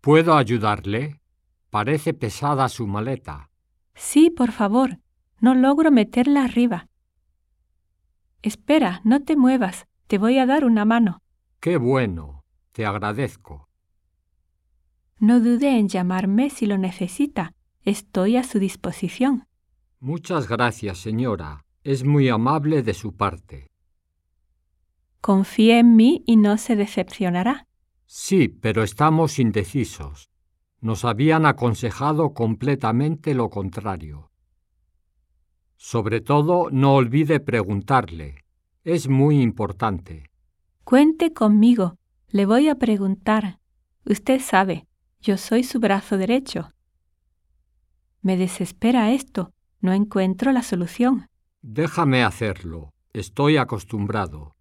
¿Puedo ayudarle? Parece pesada su maleta. Sí, por favor. No logro meterla arriba. Espera, no te muevas. Te voy a dar una mano. Qué bueno. Te agradezco. No dude en llamarme si lo necesita. Estoy a su disposición. Muchas gracias, señora. Es muy amable de su parte. Confíe en mí y no se decepcionará. Sí, pero estamos indecisos. Nos habían aconsejado completamente lo contrario. Sobre todo, no olvide preguntarle. Es muy importante. Cuente conmigo. Le voy a preguntar. Usted sabe, yo soy su brazo derecho. Me desespera esto. No encuentro la solución. Déjame hacerlo. Estoy acostumbrado.